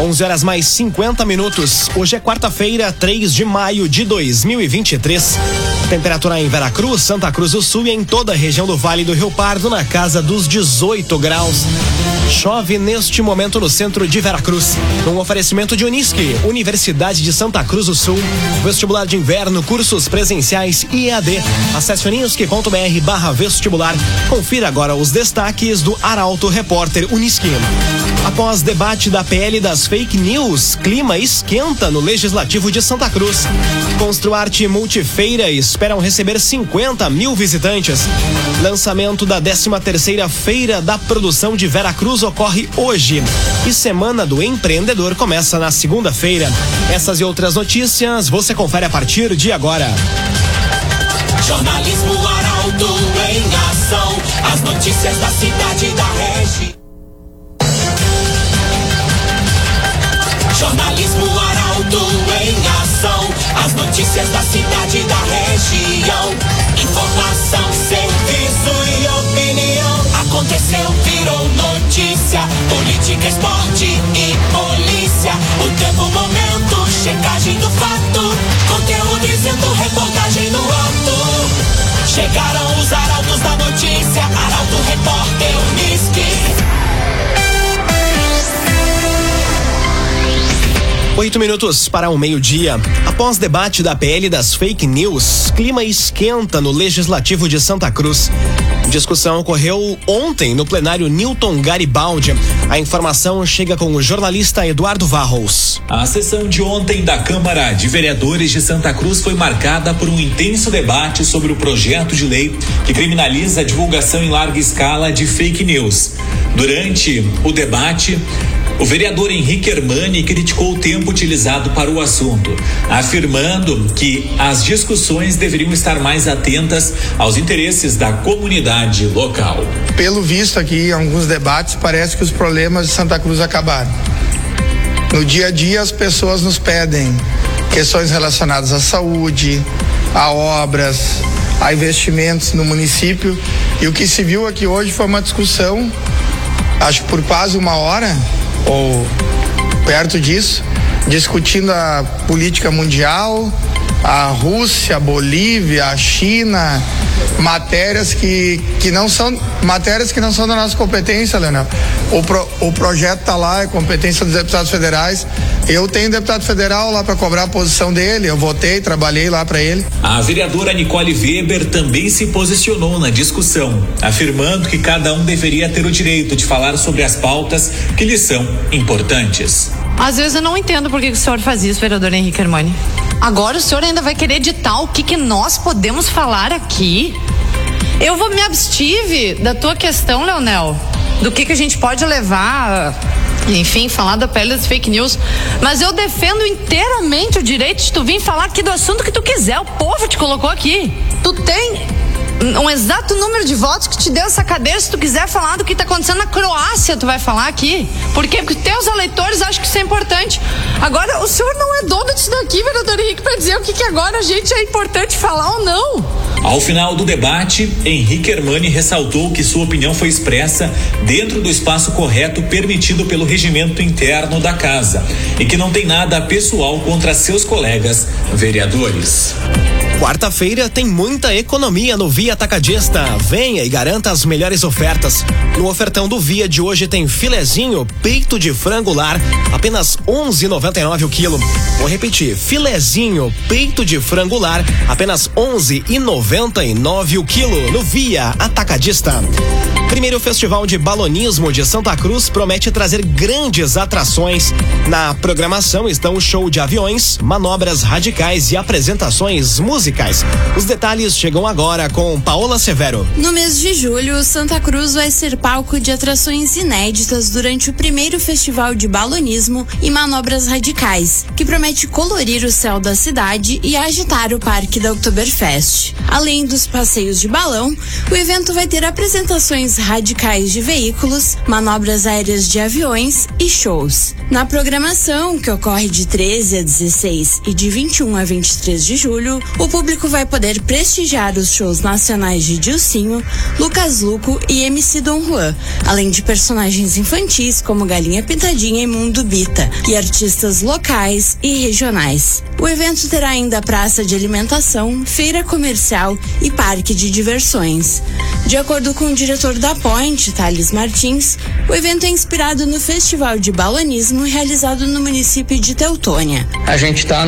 11 horas mais 50 minutos. Hoje é quarta-feira, 3 de maio de 2023. Temperatura em Veracruz, Santa Cruz do Sul e em toda a região do Vale do Rio Pardo na casa dos 18 graus. Chove neste momento no centro de Veracruz. Um oferecimento de Unisque, Universidade de Santa Cruz do Sul. Vestibular de inverno, cursos presenciais e EAD. Acesse unisque.br barra vestibular. Confira agora os destaques do Arauto Repórter Unisque. Após debate da PL das fake news, clima esquenta no Legislativo de Santa Cruz. Construarte Multifeira esperam receber 50 mil visitantes. Lançamento da 13 terceira Feira da Produção de Veracruz ocorre hoje. E Semana do Empreendedor começa na segunda-feira. Essas e outras notícias você confere a partir de agora. Jornalismo Arauto em ação. As notícias da cidade da região. Jornalismo Arauto em ação. As notícias da cidade da região. Informação, serviço e opinião. Aconteceu, virou notícia. Política, esporte e polícia. O tempo, momento, checagem do fato. Conteúdo dizendo, reportagem no ato. Chegaram os arautos Oito minutos para o meio-dia. Após debate da PL das fake news, clima esquenta no Legislativo de Santa Cruz. Discussão ocorreu ontem no plenário Newton Garibaldi. A informação chega com o jornalista Eduardo Varros. A sessão de ontem da Câmara de Vereadores de Santa Cruz foi marcada por um intenso debate sobre o projeto de lei que criminaliza a divulgação em larga escala de fake news. Durante o debate, o vereador Henrique Hermani criticou o tempo utilizado para o assunto, afirmando que as discussões deveriam estar mais atentas aos interesses da comunidade local. Pelo visto aqui, em alguns debates, parece que os problemas de Santa Cruz acabaram. No dia a dia, as pessoas nos pedem questões relacionadas à saúde, a obras, a investimentos no município. E o que se viu aqui hoje foi uma discussão, acho que por quase uma hora, ou perto disso, discutindo a política mundial, a Rússia, a Bolívia, a China, matérias que, que não são matérias que não são da nossa competência, Leonel. O, pro, o projeto está lá, é competência dos deputados federais. Eu tenho deputado federal lá para cobrar a posição dele, eu votei, trabalhei lá para ele. A vereadora Nicole Weber também se posicionou na discussão, afirmando que cada um deveria ter o direito de falar sobre as pautas que lhes são importantes. Às vezes eu não entendo por que o senhor faz isso, vereador Henrique Armani. Agora o senhor ainda vai querer editar o que, que nós podemos falar aqui? Eu vou me abstive da tua questão, Leonel. Do que, que a gente pode levar, enfim, falar da pele das fake news. Mas eu defendo inteiramente o direito de tu vir falar aqui do assunto que tu quiser. O povo te colocou aqui. Tu tem um exato número de votos que te deu essa cadeira. Se tu quiser falar do que está acontecendo na Croácia, tu vai falar aqui. Por quê? Porque teus eleitores acham que isso é importante. Agora, o senhor não é dono disso daqui, vereador Henrique, para dizer o que, que agora a gente é importante falar ou não. Ao final do debate, Henrique Hermani ressaltou que sua opinião foi expressa dentro do espaço correto permitido pelo regimento interno da casa e que não tem nada pessoal contra seus colegas vereadores. Quarta-feira tem muita economia no Via Atacadista. Venha e garanta as melhores ofertas. No ofertão do Via de hoje tem filezinho, peito de frango lar, apenas 11,99 o quilo. Vou repetir, filezinho, peito de frango lar, apenas 11,99 o quilo no Via Atacadista. Primeiro Festival de Balonismo de Santa Cruz promete trazer grandes atrações. Na programação estão o show de aviões, manobras radicais e apresentações musicais. Os detalhes chegam agora com Paola Severo. No mês de julho, Santa Cruz vai ser palco de atrações inéditas durante o primeiro Festival de Balonismo e Manobras Radicais, que promete colorir o céu da cidade e agitar o parque da Oktoberfest. Além dos passeios de balão, o evento vai ter apresentações radicais de veículos, manobras aéreas de aviões e shows. Na programação, que ocorre de 13 a 16 e de 21 a 23 de julho, o público vai poder prestigiar os shows nacionais de Dilcinho, Lucas Luco e MC Dom Juan, além de personagens infantis como Galinha Pintadinha e Mundo Bita, e artistas locais e regionais. O evento terá ainda praça de alimentação, feira comercial e parque de diversões. De acordo com o diretor da Point, Thales Martins, o evento é inspirado no Festival de Balonismo realizado no município de Teutônia. A gente está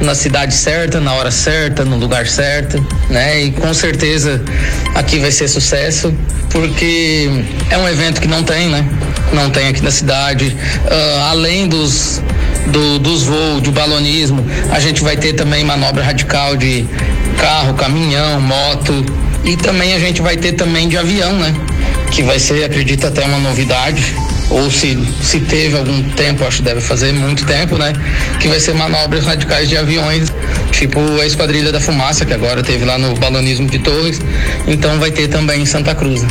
na cidade certa, na hora certa, no lugar certo, né? E com certeza aqui vai ser sucesso, porque é um evento que não tem, né? Não tem aqui na cidade. Uh, além dos do, dos voos, de balonismo. A gente vai ter também manobra radical de carro, caminhão, moto. E também a gente vai ter também de avião, né? Que vai ser, acredito, até uma novidade ou se, se teve algum tempo, acho que deve fazer muito tempo, né? Que vai ser manobras radicais de aviões, tipo a Esquadrilha da Fumaça, que agora teve lá no Balonismo de Torres, então vai ter também em Santa Cruz.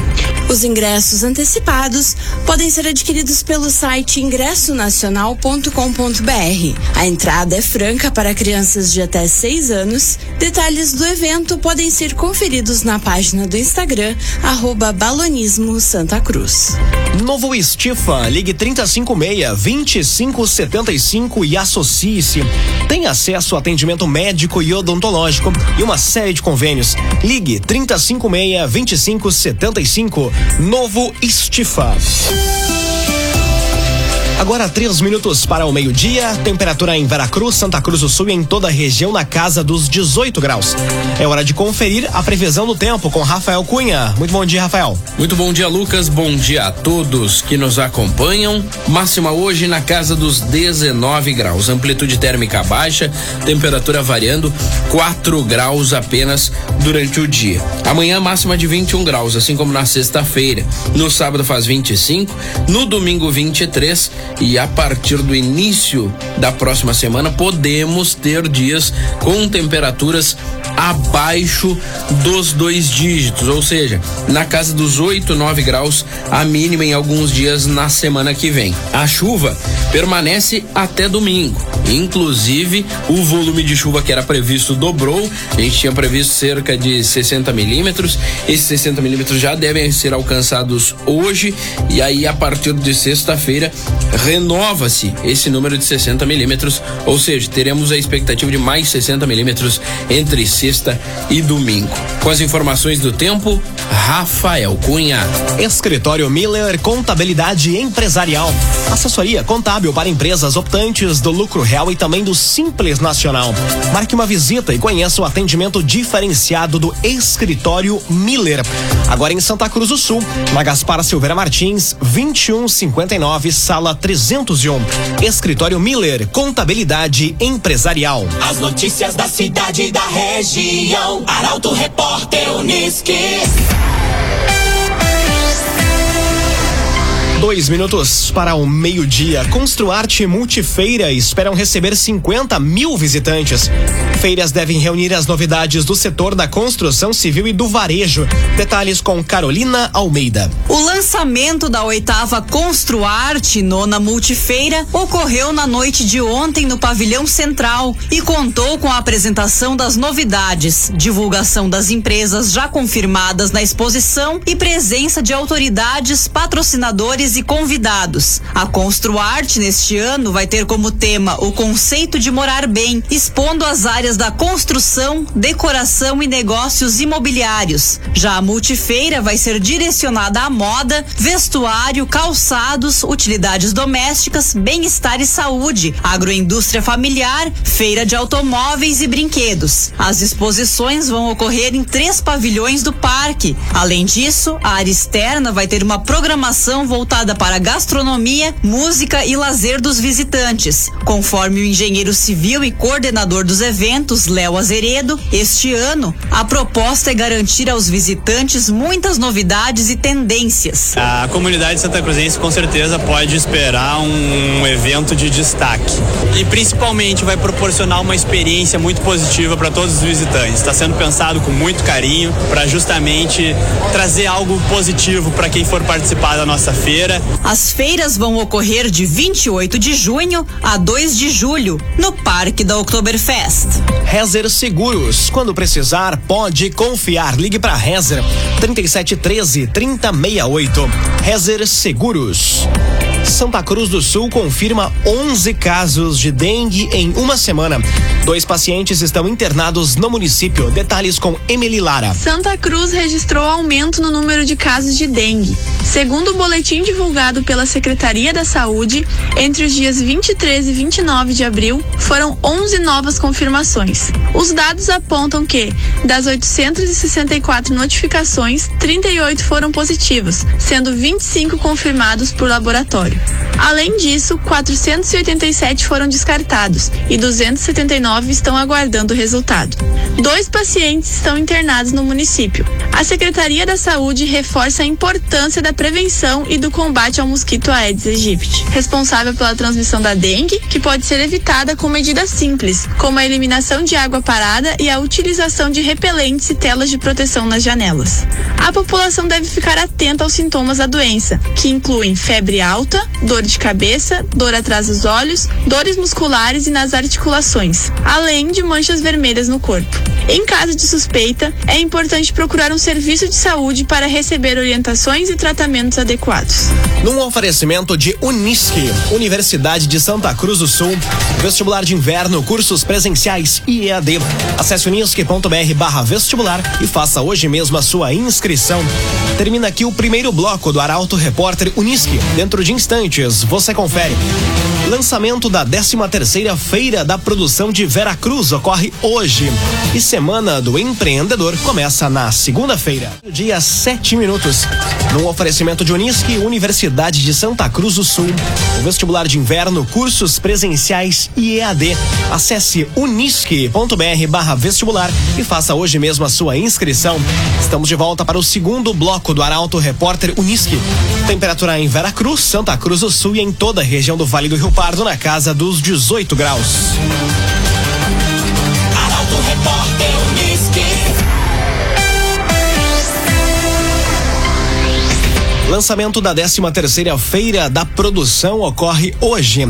Os ingressos antecipados podem ser adquiridos pelo site ingressonacional.com.br. A entrada é franca para crianças de até 6 anos. Detalhes do evento podem ser conferidos na página do Instagram, arroba Balonismo Santa Cruz. Novo Estifa, ligue 3056-2575 e associe-se. Tem acesso a atendimento médico e odontológico e uma série de convênios. Ligue 3056-2575. Novo Estifa. Agora três minutos para o meio-dia, temperatura em Veracruz, Santa Cruz do Sul e em toda a região na casa dos 18 graus. É hora de conferir a previsão do tempo com Rafael Cunha. Muito bom dia, Rafael. Muito bom dia, Lucas. Bom dia a todos que nos acompanham. Máxima hoje na casa dos 19 graus. Amplitude térmica baixa, temperatura variando 4 graus apenas durante o dia. Amanhã máxima de 21 graus, assim como na sexta-feira. No sábado faz 25, no domingo 23 e a partir do início da próxima semana podemos ter dias com temperaturas abaixo dos dois dígitos, ou seja, na casa dos 8, 9 graus, a mínima em alguns dias na semana que vem. A chuva permanece até domingo. Inclusive, o volume de chuva que era previsto dobrou. A gente tinha previsto cerca de 60 milímetros. Esses 60 milímetros já devem ser alcançados hoje. E aí, a partir de sexta-feira, renova-se esse número de 60 milímetros, ou seja, teremos a expectativa de mais 60 milímetros entre sexta e domingo. Com as informações do tempo, Rafael Cunha. Escritório Miller Contabilidade Empresarial. Assessoria contábil para empresas optantes do lucro real e também do Simples Nacional. Marque uma visita e conheça o atendimento diferenciado do Escritório Miller. Agora em Santa Cruz do Sul, na Gaspar Silveira Martins, 2159, sala 301. Escritório Miller, Contabilidade Empresarial. As notícias da cidade e da região. Arauto Repórter Uniski. Dois minutos para o meio-dia. Construarte Multifeira esperam receber 50 mil visitantes. Feiras devem reunir as novidades do setor da construção civil e do varejo. Detalhes com Carolina Almeida. O lançamento da oitava Construarte Nona Multifeira ocorreu na noite de ontem no Pavilhão Central e contou com a apresentação das novidades, divulgação das empresas já confirmadas na exposição e presença de autoridades, patrocinadores e convidados. A Construarte neste ano vai ter como tema o conceito de morar bem, expondo as áreas da construção, decoração e negócios imobiliários. Já a multifeira vai ser direcionada à moda, vestuário, calçados, utilidades domésticas, bem-estar e saúde, agroindústria familiar, feira de automóveis e brinquedos. As exposições vão ocorrer em três pavilhões do parque. Além disso, a área externa vai ter uma programação voltada para gastronomia, música e lazer dos visitantes. Conforme o engenheiro civil e coordenador dos eventos, Léo Azeredo, este ano a proposta é garantir aos visitantes muitas novidades e tendências. A comunidade santa cruzense com certeza pode esperar um evento de destaque e principalmente vai proporcionar uma experiência muito positiva para todos os visitantes. Está sendo pensado com muito carinho para justamente trazer algo positivo para quem for participar da nossa feira feira. As feiras vão ocorrer de 28 de junho a 2 de julho, no Parque da Oktoberfest. Rezer Seguros. Quando precisar, pode confiar. Ligue para Rezer 3713 3068. Rezer Seguros. Santa Cruz do Sul confirma 11 casos de dengue em uma semana. Dois pacientes estão internados no município. Detalhes com Emily Lara. Santa Cruz registrou aumento no número de casos de dengue. Segundo o boletim divulgado pela Secretaria da Saúde, entre os dias 23 e 29 de abril, foram 11 novas confirmações. Os dados apontam que, das 864 notificações, 38 foram positivas, sendo 25 confirmados por laboratório. Além disso, 487 foram descartados e 279 estão aguardando o resultado. Dois pacientes estão internados no município. A Secretaria da Saúde reforça a importância da prevenção e do combate ao mosquito Aedes aegypti, responsável pela transmissão da dengue, que pode ser evitada com medidas simples, como a eliminação de água parada e a utilização de repelentes e telas de proteção nas janelas. A população deve ficar atenta aos sintomas da doença, que incluem febre alta, dor de cabeça, dor atrás dos olhos, dores musculares e nas articulações, além de manchas vermelhas no corpo. Em caso de suspeita, é importante procurar um serviço de saúde para receber orientações e tratamentos adequados. Num oferecimento de Unisque, Universidade de Santa Cruz do Sul, vestibular de inverno, cursos presenciais e EAD. Acesse unisque.br vestibular e faça hoje mesmo a sua inscrição. Termina aqui o primeiro bloco do Arauto Repórter Unisque. Dentro de instantes, você confere. Lançamento da 13 terceira Feira da Produção de Veracruz ocorre hoje. E Semana do Empreendedor começa na segunda-feira, dia 7 minutos. Num oferecimento de Unisque, Universidade de Santa Cruz do Sul. O vestibular de inverno, cursos presenciais e EAD. Acesse unisque.br barra vestibular e faça hoje mesmo a sua inscrição. Estamos de volta para o segundo bloco do Arauto Repórter Unisque. Temperatura em Veracruz, Santa Cruz do Sul e em toda a região do Vale do Rio Pardo na casa dos 18 graus. Arauto Repórter Unisque. Lançamento da 13 terceira Feira da Produção ocorre hoje.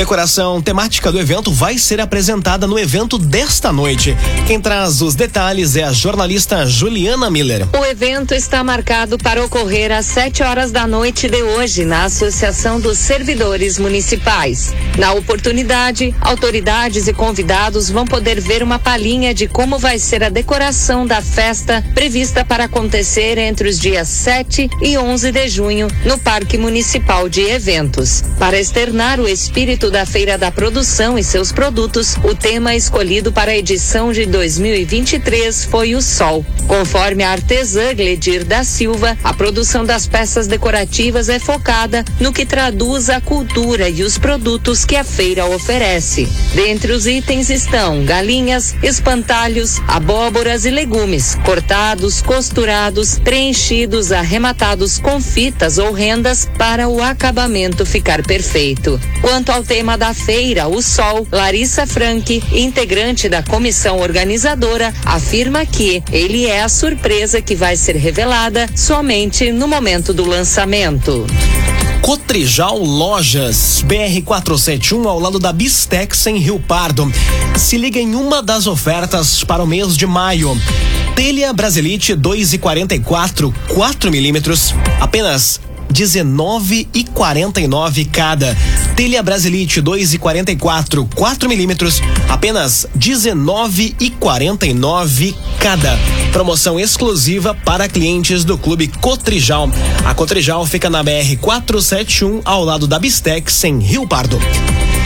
Decoração temática do evento vai ser apresentada no evento desta noite. Quem traz os detalhes é a jornalista Juliana Miller. O evento está marcado para ocorrer às 7 horas da noite de hoje na Associação dos Servidores Municipais. Na oportunidade, autoridades e convidados vão poder ver uma palhinha de como vai ser a decoração da festa prevista para acontecer entre os dias 7 e 11 de junho no Parque Municipal de Eventos. Para externar o espírito da Feira da Produção e seus produtos, o tema escolhido para a edição de 2023 foi o sol. Conforme a artesã Gledir da Silva, a produção das peças decorativas é focada no que traduz a cultura e os produtos que a feira oferece. Dentre os itens estão galinhas, espantalhos, abóboras e legumes, cortados, costurados, preenchidos, arrematados com fitas ou rendas para o acabamento ficar perfeito. Quanto ao tema da feira, o Sol, Larissa Frank, integrante da comissão organizadora, afirma que ele é a surpresa que vai ser revelada somente no momento do lançamento. Cotrijal Lojas, BR-471, ao lado da Bistex, em Rio Pardo. Se liga em uma das ofertas para o mês de maio. Telha Brasilite 2,44, 4 milímetros, apenas 19,49 cada. Telha Brasilite 2,44, 4 milímetros, apenas 19,49 cada. Promoção exclusiva para clientes do Clube Cotrijal. A Cotrijal fica na BR 471 ao lado da Bistex em Rio Pardo.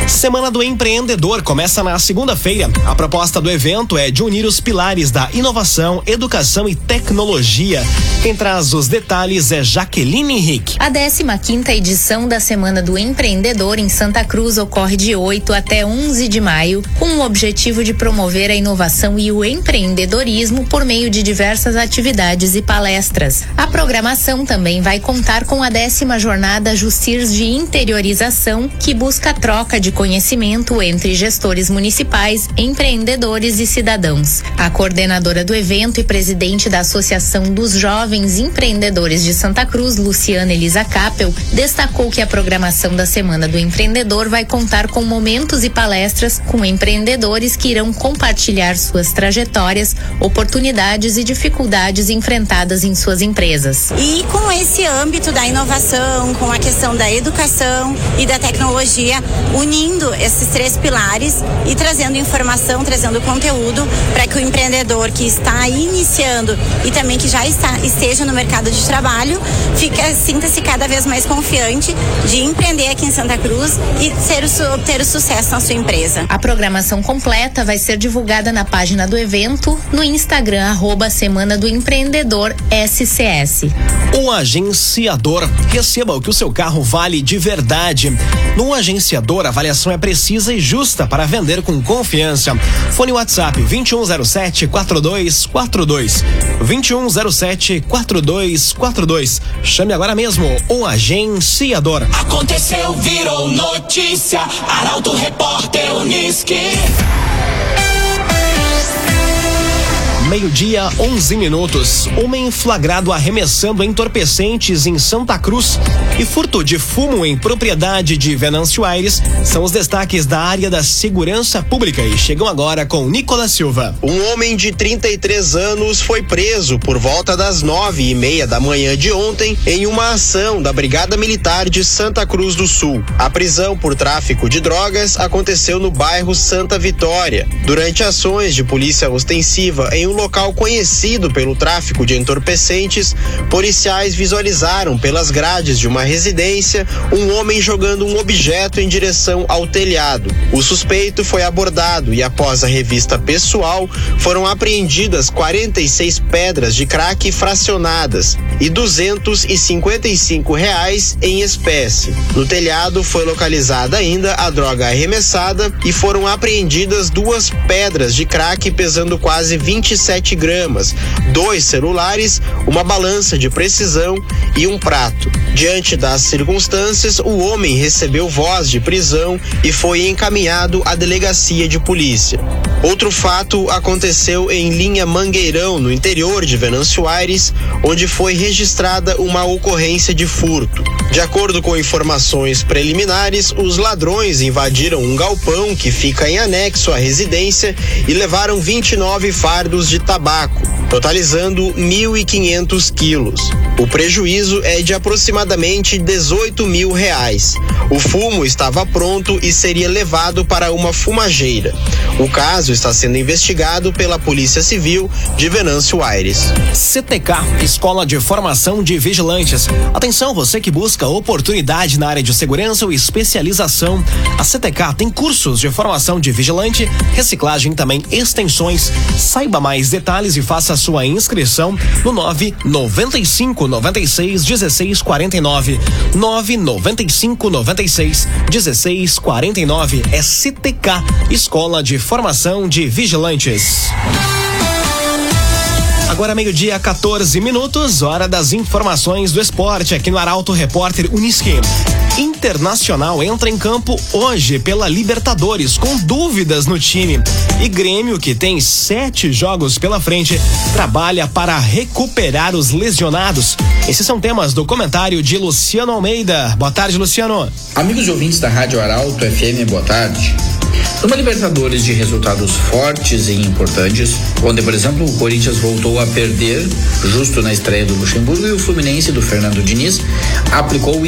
Semana do Empreendedor começa na segunda-feira. A proposta do evento é de unir os pilares da inovação, educação e tecnologia. Quem traz os detalhes é Jaqueline Henrique. A 15 edição da Semana do Empreendedor em Santa Cruz ocorre de 8 até 11 de maio, com o objetivo de promover a inovação e o empreendedorismo por meio de diversas atividades e palestras. A programação também vai contar com a décima jornada Justirs de Interiorização, que busca a troca de de conhecimento entre gestores municipais, empreendedores e cidadãos. A coordenadora do evento e presidente da Associação dos Jovens Empreendedores de Santa Cruz, Luciana Elisa Capel, destacou que a programação da Semana do Empreendedor vai contar com momentos e palestras com empreendedores que irão compartilhar suas trajetórias, oportunidades e dificuldades enfrentadas em suas empresas. E com esse âmbito da inovação, com a questão da educação e da tecnologia, unindo esses três pilares e trazendo informação, trazendo conteúdo para que o empreendedor que está iniciando e também que já está esteja no mercado de trabalho, fica sinta-se cada vez mais confiante de empreender aqui em Santa Cruz e ter o, ter o sucesso na sua empresa. A programação completa vai ser divulgada na página do evento no Instagram arroba Semana do Empreendedor SCS. O agenciador. Receba o que o seu carro vale de verdade. No agenciador, a avaliação é precisa e justa para vender com confiança. Fone WhatsApp 2107 4242. 2107 4242. Chame agora mesmo o agenciador. Aconteceu, virou notícia. Arauto Repórter Uniski. Meio-dia, 11 minutos. Homem flagrado arremessando entorpecentes em Santa Cruz e furto de fumo em propriedade de Venâncio Aires são os destaques da área da segurança pública e chegam agora com Nicolas Silva. Um homem de 33 anos foi preso por volta das nove e meia da manhã de ontem em uma ação da Brigada Militar de Santa Cruz do Sul. A prisão por tráfico de drogas aconteceu no bairro Santa Vitória. Durante ações de polícia ostensiva em um local conhecido pelo tráfico de entorpecentes, policiais visualizaram pelas grades de uma residência um homem jogando um objeto em direção ao telhado. O suspeito foi abordado e, após a revista pessoal, foram apreendidas 46 pedras de crack fracionadas e 255 reais em espécie. No telhado foi localizada ainda a droga arremessada e foram apreendidas duas pedras de crack pesando quase 27 7 gramas, dois celulares, uma balança de precisão e um prato. Diante das circunstâncias, o homem recebeu voz de prisão e foi encaminhado à delegacia de polícia. Outro fato aconteceu em linha Mangueirão, no interior de Venâncio Aires, onde foi registrada uma ocorrência de furto. De acordo com informações preliminares, os ladrões invadiram um galpão que fica em anexo à residência e levaram 29 fardos de tabaco, totalizando 1.500 quilos. O prejuízo é de aproximadamente 18 mil reais. O fumo estava pronto e seria levado para uma fumageira. O caso está sendo investigado pela Polícia Civil de Venâncio Aires. CTK, Escola de Formação de Vigilantes. Atenção, você que busca oportunidade na área de segurança ou especialização. A CTK tem cursos de formação de vigilante, reciclagem também extensões. Saiba mais detalhes e faça sua inscrição no 995 96 16 49. 995 96 16 49 é Escola de Formação de Vigilantes. Agora meio-dia, 14 minutos, hora das informações do esporte aqui no Arauto Repórter Uniski. Internacional entra em campo hoje pela Libertadores com dúvidas no time. E Grêmio, que tem sete jogos pela frente, trabalha para recuperar os lesionados. Esses são temas do comentário de Luciano Almeida. Boa tarde, Luciano. Amigos e ouvintes da Rádio Arauto FM, boa tarde. Numa Libertadores de resultados fortes e importantes, onde, por exemplo, o Corinthians voltou a perder justo na estreia do Luxemburgo e o Fluminense do Fernando Diniz aplicou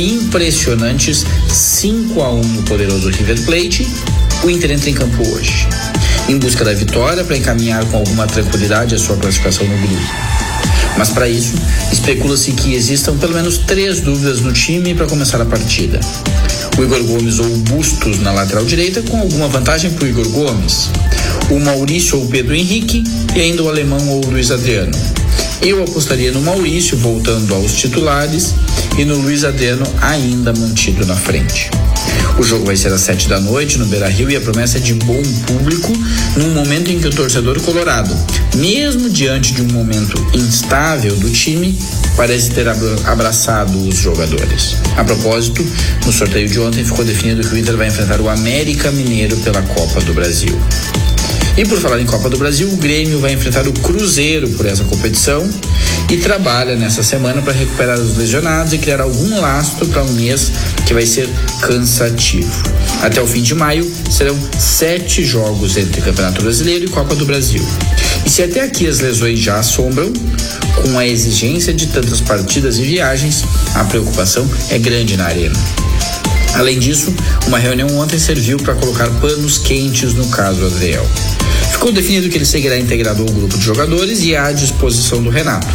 impressionantes 5 a 1 no poderoso River Plate, o Inter entra em campo hoje, em busca da vitória para encaminhar com alguma tranquilidade a sua classificação no grupo. Mas para isso, especula-se que existam pelo menos três dúvidas no time para começar a partida. O Igor Gomes ou o Bustos na lateral direita, com alguma vantagem para o Igor Gomes. O Maurício ou o Pedro Henrique e ainda o alemão ou o Luiz Adriano. Eu apostaria no Maurício voltando aos titulares e no Luiz Adriano ainda mantido na frente. O jogo vai ser às 7 da noite no Beira Rio e a promessa é de bom público num momento em que o torcedor colorado, mesmo diante de um momento instável do time, parece ter abraçado os jogadores. A propósito, no sorteio de ontem ficou definido que o Inter vai enfrentar o América Mineiro pela Copa do Brasil. E por falar em Copa do Brasil, o Grêmio vai enfrentar o Cruzeiro por essa competição e trabalha nessa semana para recuperar os lesionados e criar algum lastro para um mês que vai ser cansativo. Até o fim de maio serão sete jogos entre Campeonato Brasileiro e Copa do Brasil. E se até aqui as lesões já assombram, com a exigência de tantas partidas e viagens, a preocupação é grande na arena. Além disso, uma reunião ontem serviu para colocar panos quentes no caso Adriel. Ficou definido que ele seguirá integrado ao grupo de jogadores e à disposição do Renato,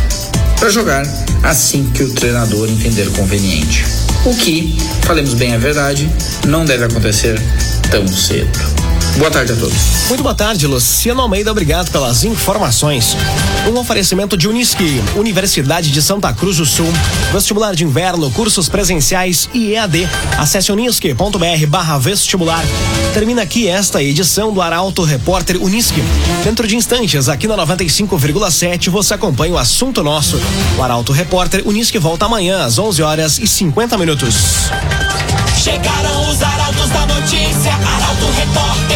para jogar assim que o treinador entender conveniente. O que, falemos bem a verdade, não deve acontecer tão cedo. Boa tarde a todos. Muito boa tarde, Luciano Almeida. Obrigado pelas informações. Um oferecimento de Unisque, Universidade de Santa Cruz do Sul. Vestibular de inverno, cursos presenciais e EAD. Acesse unisque.br barra vestibular. Termina aqui esta edição do Arauto Repórter Unisque. Dentro de instantes, aqui na 95,7, você acompanha o assunto nosso. O Arauto Repórter Unisque volta amanhã às 11 horas e 50 minutos. Chegaram os arautos da notícia, Arauto Repórter.